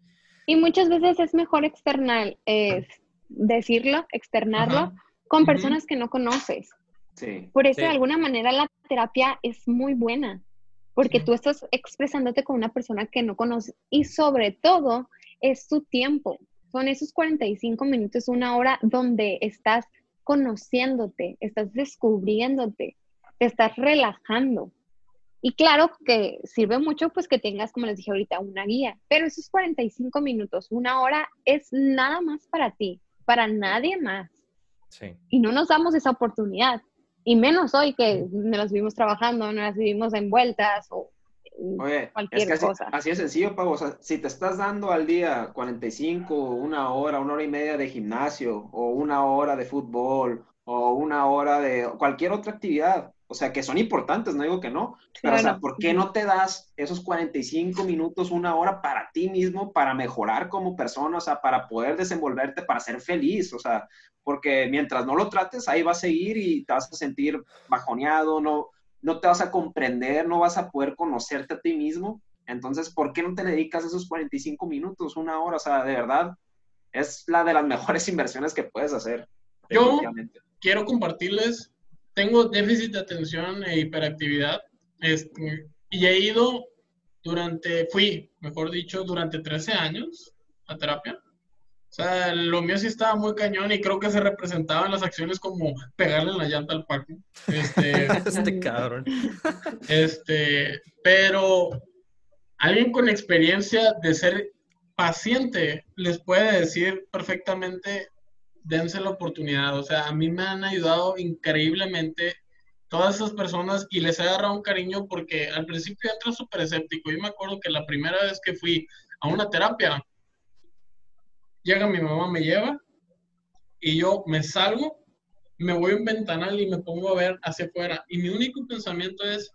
Y muchas veces es mejor external, es decirlo, externarlo con personas que no conoces. Sí. Por eso, de alguna manera, la terapia es muy buena porque tú estás expresándote con una persona que no conoces y sobre todo es tu tiempo. Son esos 45 minutos, una hora donde estás conociéndote, estás descubriéndote, te estás relajando. Y claro que sirve mucho pues que tengas, como les dije ahorita, una guía, pero esos 45 minutos, una hora es nada más para ti, para nadie más. Sí. Y no nos damos esa oportunidad. Y menos hoy que nos las vivimos trabajando, no las vivimos envueltas o cualquier así, cosa. Así es sencillo, Pau. O sea, si te estás dando al día 45, una hora, una hora y media de gimnasio, o una hora de fútbol, o una hora de cualquier otra actividad, o sea, que son importantes, no digo que no, pero, o sea, ¿por qué no te das esos 45 minutos, una hora para ti mismo, para mejorar como persona, o sea, para poder desenvolverte, para ser feliz, o sea, porque mientras no lo trates, ahí va a seguir y te vas a sentir bajoneado, no, no te vas a comprender, no vas a poder conocerte a ti mismo. Entonces, ¿por qué no te dedicas esos 45 minutos, una hora? O sea, de verdad, es la de las (laughs) mejores inversiones que puedes hacer. Yo quiero compartirles tengo déficit de atención e hiperactividad este, y he ido durante, fui, mejor dicho, durante 13 años a terapia. O sea, lo mío sí estaba muy cañón y creo que se representaba en las acciones como pegarle en la llanta al parque. Este, (laughs) este cabrón. Este, pero alguien con experiencia de ser paciente les puede decir perfectamente dense la oportunidad. O sea, a mí me han ayudado increíblemente todas esas personas y les he agarrado un cariño porque al principio entra súper escéptico. Yo me acuerdo que la primera vez que fui a una terapia, llega mi mamá, me lleva y yo me salgo, me voy a un ventanal y me pongo a ver hacia afuera. Y mi único pensamiento es,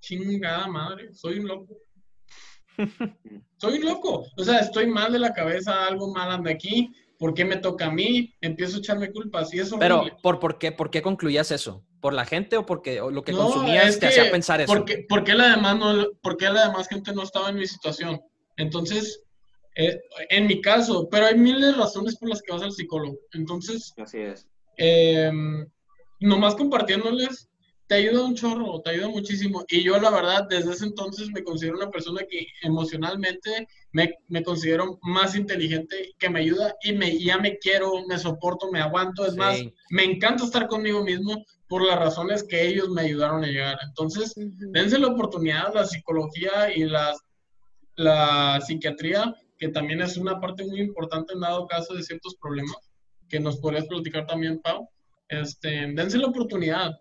chingada madre, soy un loco. (laughs) Soy loco. O sea, estoy mal de la cabeza, algo mal anda aquí. ¿Por qué me toca a mí? Empiezo a echarme culpas y eso. Pero, ¿por, por, qué, ¿por qué concluías eso? ¿Por la gente o porque lo que consumías te hacía pensar eso? Porque, porque, la demás no, porque la demás gente no estaba en mi situación. Entonces, eh, en mi caso, pero hay miles de razones por las que vas al psicólogo. Entonces, así es. Eh, nomás compartiéndoles, te ayuda un chorro, te ayuda muchísimo. Y yo la verdad, desde ese entonces me considero una persona que emocionalmente me, me considero más inteligente, que me ayuda y me, ya me quiero, me soporto, me aguanto. Es más, me encanta estar conmigo mismo por las razones que ellos me ayudaron a llegar. Entonces, dense la oportunidad, la psicología y la, la psiquiatría, que también es una parte muy importante en dado caso de ciertos problemas, que nos podrías platicar también, Pau. Este, dense la oportunidad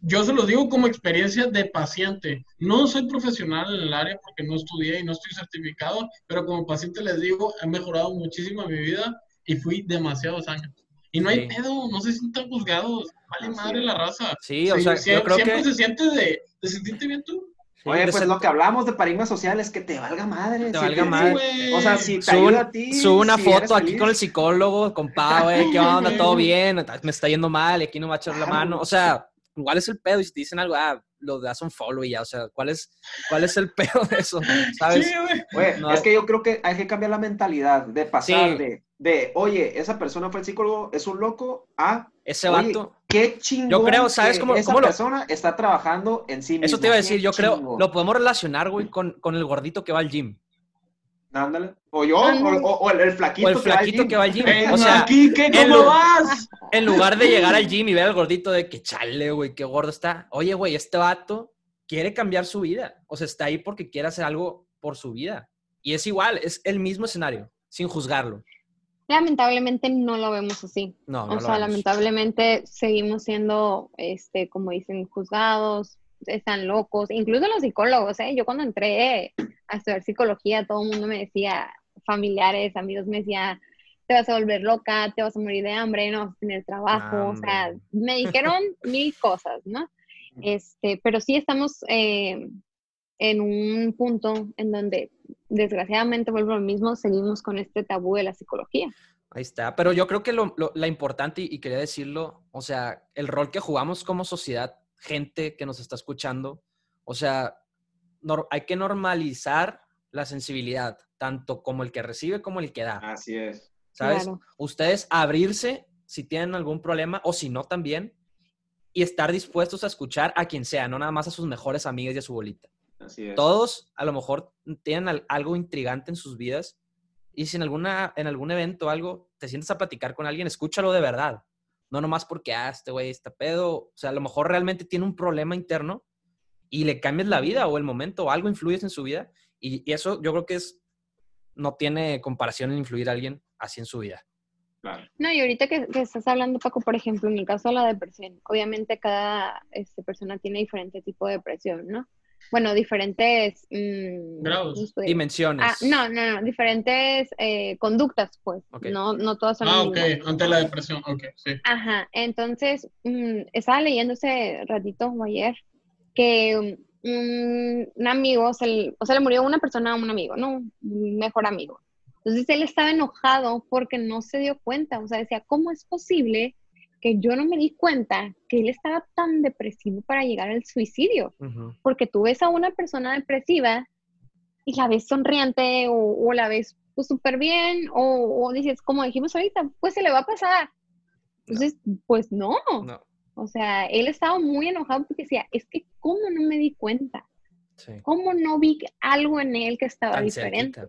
yo se lo digo como experiencia de paciente. No soy profesional en el área porque no estudié y no estoy certificado, pero como paciente les digo, he mejorado muchísimo mi vida y fui demasiados años. Y no hay pedo, no se sientan juzgados, vale madre la raza. Sí, o sea, yo creo siempre se siente de, ¿te sentiste bien tú? Oye, pues lo que hablamos de paradigmas sociales, que te valga madre. Te valga madre. O sea, si te ayuda a ti. Sube una foto aquí con el psicólogo, con Pau, eh, ¿qué (laughs) onda? ¿Todo bien? Me está yendo mal, y aquí no va a echar la mano. O sea, ¿cuál es el pedo? Y si te dicen algo, ah, lo das un follow y ya, o sea, ¿cuál es, cuál es el (laughs) pedo de eso? ¿Sabes? Sí, güey. es que yo creo que hay que cambiar la mentalidad de pasar de, de, oye, esa persona fue el psicólogo, es un loco, a... Ese vato. Qué chingón. Yo creo, ¿sabes cómo, esa persona está trabajando en sí mismo. Eso te iba a decir, yo creo, lo podemos relacionar, güey, con, con el gordito que va al gym. Ándale. O yo, o, el, flaquito, o el flaquito que va al gym. o sea, aquí, ¿qué, ¿cómo vas? En lugar de llegar al gym y ver al gordito de que chale, güey, qué gordo está. Oye, güey, este vato quiere cambiar su vida. O sea, está ahí porque quiere hacer algo por su vida. Y es igual, es el mismo escenario, sin juzgarlo. Lamentablemente no lo vemos así. No, no o sea, lamentablemente seguimos siendo, este, como dicen, juzgados, están locos, incluso los psicólogos, ¿eh? Yo cuando entré a estudiar psicología, todo el mundo me decía, familiares, amigos me decían, te vas a volver loca, te vas a morir de hambre, no vas a tener trabajo, o sea, me dijeron (laughs) mil cosas, ¿no? Este, pero sí estamos eh, en un punto en donde, desgraciadamente, vuelvo a lo mismo, seguimos con este tabú de la psicología. Ahí está, pero yo creo que lo, la importante, y quería decirlo, o sea, el rol que jugamos como sociedad, gente que nos está escuchando, o sea, hay que normalizar la sensibilidad, tanto como el que recibe como el que da. Así es. ¿Sabes? Ustedes abrirse si tienen algún problema o si no también y estar dispuestos a escuchar a quien sea, no nada más a sus mejores amigas y a su bolita. Así es. Todos a lo mejor tienen algo intrigante en sus vidas y si en, alguna, en algún evento o algo te sientes a platicar con alguien, escúchalo de verdad. No nomás porque, ah, este güey está pedo. O sea, a lo mejor realmente tiene un problema interno y le cambias la vida o el momento o algo influyes en su vida. Y, eso yo creo que es, no tiene comparación en influir a alguien así en su vida. No, y ahorita que, estás hablando, Paco, por ejemplo, en el caso de la depresión, obviamente cada este, persona tiene diferente tipo de depresión, ¿no? Bueno, diferentes... Mm, Dimensiones. Ah, no, no, no, diferentes eh, conductas, pues. No, no todas son... Ah, ok, ante la depresión, ok, sí. Ajá, entonces, mm, estaba leyendo ese ratito o ayer que un amigo, se o sea, le murió una persona a un amigo, ¿no? Un mejor amigo. Entonces él estaba enojado porque no se dio cuenta, o sea, decía, ¿cómo es posible que yo no me di cuenta que él estaba tan depresivo para llegar al suicidio? Porque tú ves a una persona depresiva y la ves sonriente o, la ves pues súper bien o, dices, como dijimos ahorita, pues se le va a pasar. Entonces, pues no. no. O sea, él estaba muy enojado porque decía, es que ¿cómo no me di cuenta? ¿Cómo no vi algo en él que estaba diferente?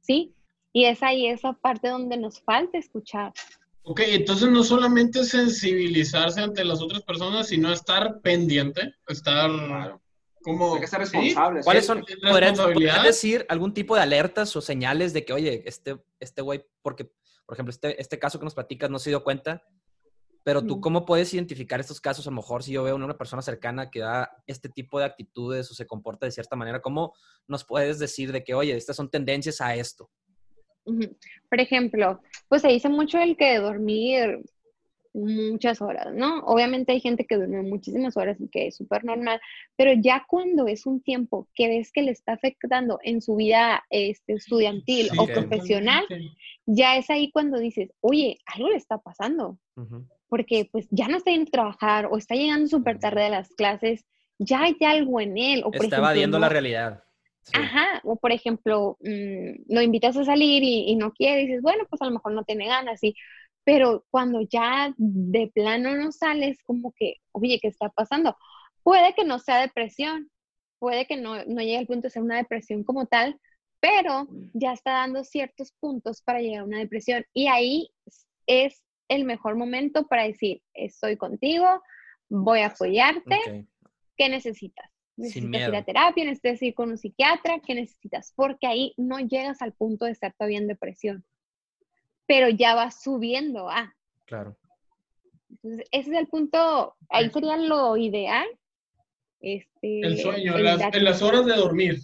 ¿Sí? Y es ahí esa parte donde nos falta escuchar. Ok, entonces no solamente sensibilizarse ante las otras personas, sino estar pendiente, estar como... Hay que ser responsable. ¿Cuáles son, podrías decir algún tipo de alertas o señales de que, oye, este, este güey, porque, por ejemplo, este, este caso que nos platicas no se dio cuenta, pero tú, ¿cómo puedes identificar estos casos? A lo mejor si yo veo una persona cercana que da este tipo de actitudes o se comporta de cierta manera, ¿cómo nos puedes decir de que, oye, estas son tendencias a esto? Por ejemplo, pues se dice mucho el que dormir muchas horas, ¿no? Obviamente hay gente que duerme muchísimas horas y que es súper normal, pero ya cuando es un tiempo que ves que le está afectando en su vida este, estudiantil o profesional, ya es ahí cuando dices, oye, algo le está pasando, porque pues ya no está yendo a trabajar o está llegando súper tarde a las clases, ya hay algo en él. O está evadiendo la realidad. Ajá, o por ejemplo, mm, lo invitas a salir y, y, no quiere, y dices, bueno, pues a lo mejor no tiene ganas, y pero cuando ya de plano no sales, como que, oye, ¿qué está pasando? Puede que no sea depresión, puede que no, no llegue al punto de ser una depresión como tal, pero ya está dando ciertos puntos para llegar a una depresión. Y ahí es el mejor momento para decir, estoy contigo, voy a apoyarte, ¿qué necesitas? ¿Necesitas ir a terapia? ¿Necesitas ir con un psiquiatra? ¿Qué necesitas? Porque ahí no llegas al punto de estar todavía en depresión pero ya va subiendo a. Claro. Entonces, ese es el punto, ahí sería lo ideal. Este, el sueño, en las horas de dormir.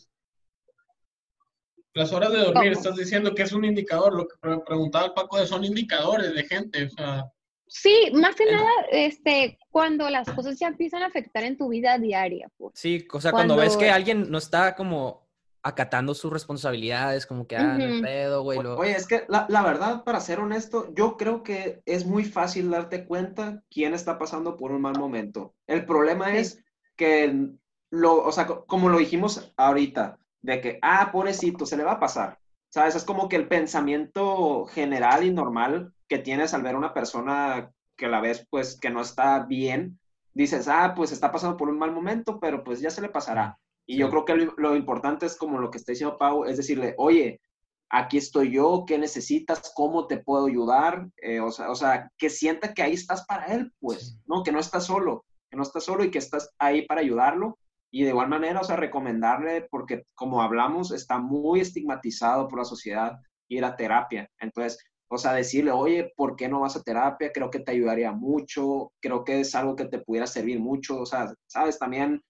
Las horas de dormir, estás diciendo que es un indicador, lo que preguntaba el Paco, de son indicadores de gente, o sea. Sí, más que nada, este, cuando las cosas ya empiezan a afectar en tu vida diaria. Pues. Sí, o sea, cuando ves que alguien no está como acatando sus responsabilidades, como que, ah, pedo, güey. Oye, es que la, la, verdad, para ser honesto, yo creo que es muy fácil darte cuenta quién está pasando por un mal momento. El problema es que, lo, o sea, como lo dijimos ahorita, de que, ah, pobrecito, se le va a pasar. ¿Sabes? Es como que el pensamiento general y normal que tienes al ver a una persona que la ves, pues, que no está bien, dices, ah, pues está pasando por un mal momento, pero pues ya se le pasará. Y yo creo que lo, importante es como lo que está diciendo Pau, es decirle, oye, aquí estoy yo, ¿qué necesitas? ¿Cómo te puedo ayudar? Eh, o, sea, o, sea, que sienta que ahí estás para él, pues, ¿no? Que no estás solo, que no estás solo y que estás ahí para ayudarlo. Y de igual manera, o sea, recomendarle, porque como hablamos, está muy estigmatizado por la sociedad ir a terapia. Entonces, o sea, decirle, oye, ¿por qué no vas a terapia? Creo que te ayudaría mucho, creo que es algo que te pudiera servir mucho. O sea, sabes, también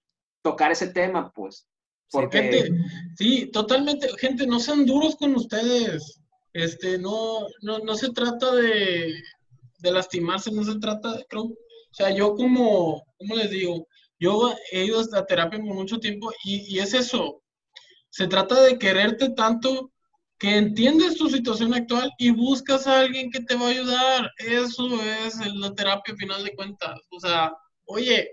tocar ese tema, pues. Porque... sí, totalmente, gente, no sean duros con ustedes. Este, no, no, no se trata de, de lastimarse, no se trata, creo, o sea, yo como, ¿cómo les digo? Yo he ido a terapia por mucho tiempo y, y es eso. Se trata de quererte tanto que entiendes tu situación actual y buscas a alguien que te va a ayudar. Eso es la terapia final de cuentas. O sea, oye,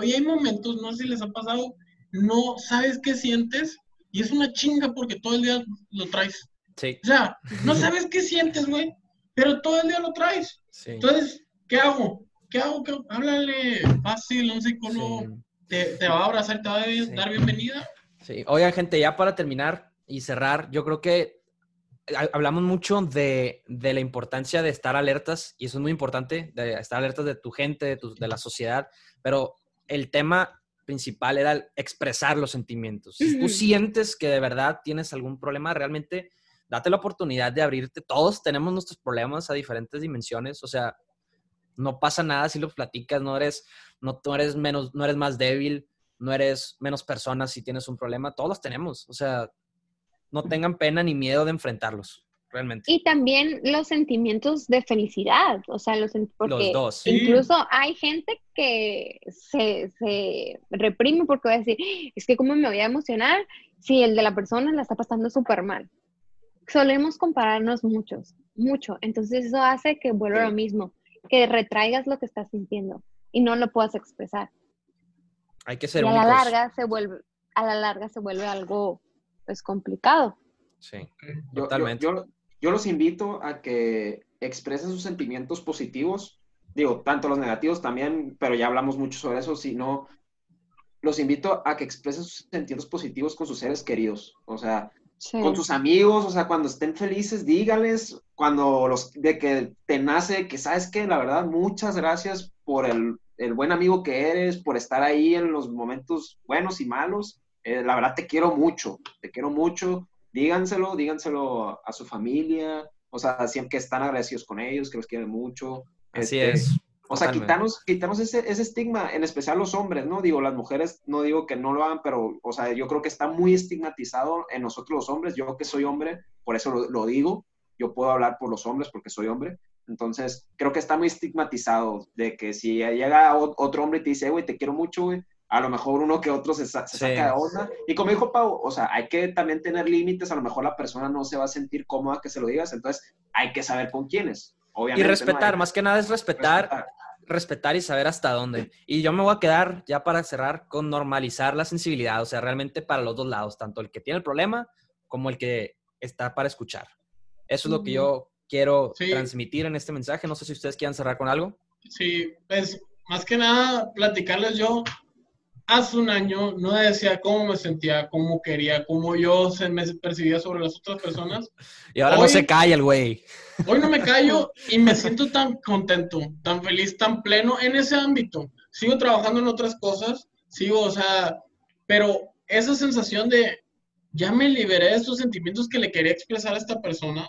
Hoy hay momentos, no sé si les ha pasado, no sabes qué sientes y es una chinga porque todo el día lo traes. Sí. O sea, no sabes qué sientes, güey, pero todo el día lo traes. Sí. Entonces, ¿qué hago? ¿Qué hago? ¿Qué Háblale fácil, un psicólogo te, te, va a abrazar, te va a dar bienvenida. Sí, oigan, gente, ya para terminar y cerrar, yo creo que hablamos mucho de, de, la importancia de estar alertas, y eso es muy importante, de estar alertas de tu gente, de, tu, de la sociedad, pero el tema principal era expresar los sentimientos. Si tú sientes que de verdad tienes algún problema, realmente date la oportunidad de abrirte. Todos tenemos nuestros problemas a diferentes dimensiones, o sea, no pasa nada si lo platicas, no eres, no, eres menos, no eres más débil, no eres menos persona si tienes un problema, todos los tenemos, o sea, no tengan pena ni miedo de enfrentarlos realmente. Y también los sentimientos de felicidad, o sea, los, porque dos. incluso hay gente que se, se, reprime porque va a decir, es que cómo me voy a emocionar si el de la persona la está pasando súper mal. Solemos compararnos muchos, mucho, entonces eso hace que vuelva lo mismo, que retraigas lo que estás sintiendo y no lo puedas expresar. Hay que ser y a la larga se vuelve, a la larga se vuelve algo pues complicado. Sí, totalmente. Yo los invito a que expresen sus sentimientos positivos, digo, tanto los negativos también, pero ya hablamos mucho sobre eso, sino los invito a que expresen sus sentimientos positivos con sus seres queridos, o sea, con sus amigos, o sea, cuando estén felices, dígales, cuando los, de que te nace, que sabes que, la verdad, muchas gracias por el, el, buen amigo que eres, por estar ahí en los momentos buenos y malos, eh, la verdad te quiero mucho, te quiero mucho, díganselo, díganselo a su familia, o sea, siempre que están agradecidos con ellos, que los quieren mucho. Así este, es. O sea, quitarnos, quitarnos ese, ese, estigma, en especial los hombres, ¿no? Digo, las mujeres, no digo que no lo hagan, pero, o sea, yo creo que está muy estigmatizado en nosotros los hombres. Yo que soy hombre, por eso lo, lo digo, yo puedo hablar por los hombres porque soy hombre, Entonces, creo que está muy estigmatizado de que si llega otro hombre y te dice, güey, te quiero mucho, güey, a lo mejor uno que otro se, saca de onda. Y como dijo Pau, o sea, hay que también tener límites, a lo mejor la persona no se va a sentir cómoda que se lo digas, entonces hay que saber con quiénes. Obviamente, y respetar, más que nada es respetar, respetar, y saber hasta dónde. Y yo me voy a quedar, ya para cerrar, con normalizar la sensibilidad, o sea, realmente para los dos lados, tanto el que tiene el problema como el que está para escuchar. Eso es lo que yo quiero transmitir en este mensaje. No sé si ustedes quieran cerrar con algo. Sí, pues más que nada platicarles yo hace un año no decía cómo me sentía, cómo quería, cómo yo se me percibía sobre las otras personas. (laughs) Y ahora no se calla el güey. Hoy no me callo y me (laughs) siento tan contento, tan feliz, tan pleno en ese ámbito. Sigo trabajando en otras cosas, sigo, o sea, pero esa sensación de ya me liberé de estos sentimientos que le quería expresar a esta persona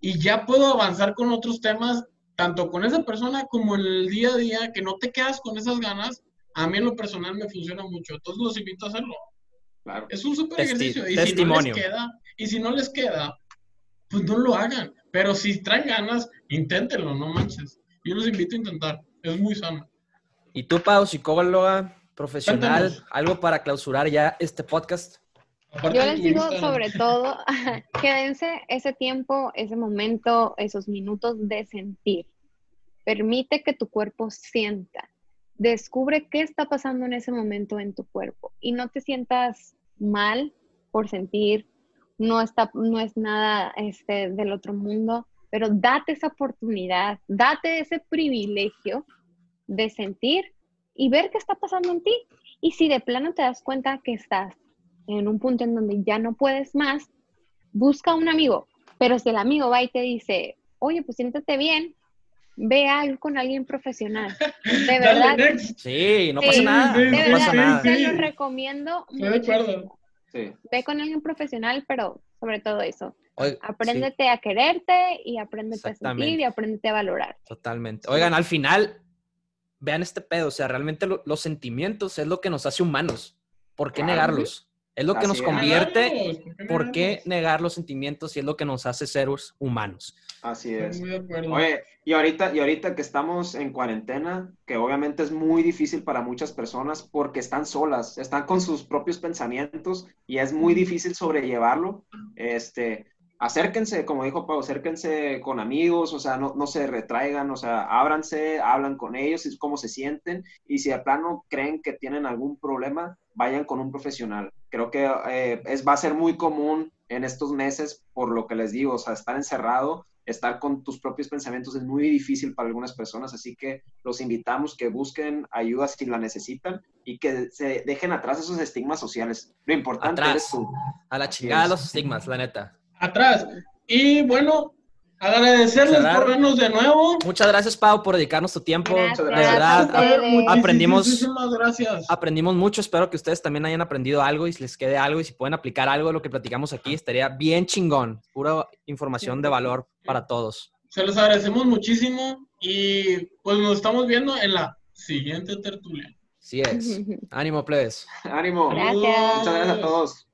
y ya puedo avanzar con otros temas, tanto con esa persona como en el día a día, que no te quedas con esas ganas a mí en lo personal me funciona mucho. Todos los invito a hacerlo. Claro. Es un súper ejercicio. Y si no les queda, y si no les queda, pues no lo hagan. Pero si traen ganas, inténtenlo, no manches. Yo los invito a intentar. Es muy sano. ¿Y tú, Pau, psicóloga profesional, algo para clausurar ya este podcast? Yo les digo sobre todo, (laughs) quédense ese tiempo, ese momento, esos minutos de sentir. Permite que tu cuerpo sienta descubre qué está pasando en ese momento en tu cuerpo y no te sientas mal por sentir, no, está, no es nada este, del otro mundo, pero date esa oportunidad, date ese privilegio de sentir y ver qué está pasando en ti. Y si de plano te das cuenta que estás en un punto en donde ya no puedes más, busca un amigo. Pero si el amigo va y te dice, oye, pues siéntate bien, ve algo con alguien profesional. (laughs) De verdad. Sí, no pasa nada. De no pasa nada. Te lo recomiendo. Ve con alguien profesional, pero sobre todo eso. apréndete a quererte y apréndete a sentir y apréndete a valorar. Totalmente. Oigan, al final, vean este pedo. O sea, realmente los sentimientos es lo que nos hace humanos. ¿Por qué negarlos? Es lo que nos convierte. ¿Por qué negar los sentimientos si es lo que nos hace seres humanos? Así es. Oye, y ahorita, y ahorita que estamos en cuarentena, que obviamente es muy difícil para muchas personas porque están solas, están con sus propios pensamientos y es muy difícil sobrellevarlo. Este, acérquense, como dijo Pau, acérquense con amigos, o sea, no, no se retraigan, o sea, ábranse, hablan con ellos, y cómo se sienten, y si de plano creen que tienen algún problema, vayan con un profesional. Creo que eh, es, va a ser muy común en estos meses, por lo que les digo, o sea, estar encerrado, estar con tus propios pensamientos es muy difícil para algunas personas, así que los invitamos que busquen ayuda si la necesitan y que se dejen atrás esos estigmas sociales. Lo importante es tú. A la chingada los estigmas, la neta atrás. Y bueno, agradecerles por vernos de nuevo. Muchas gracias, Pau, por dedicarnos tu tiempo. De verdad, aprendimos, gracias. aprendimos mucho. Espero que ustedes también hayan aprendido algo y les quede algo. Y si pueden aplicar algo de lo que platicamos aquí, estaría bien chingón. Pura información de valor para todos. Se los agradecemos muchísimo y pues nos estamos viendo en la siguiente tertulia. Sí es. (laughs) Ánimo, plebes. Ánimo. Gracias. Muchas gracias a todos.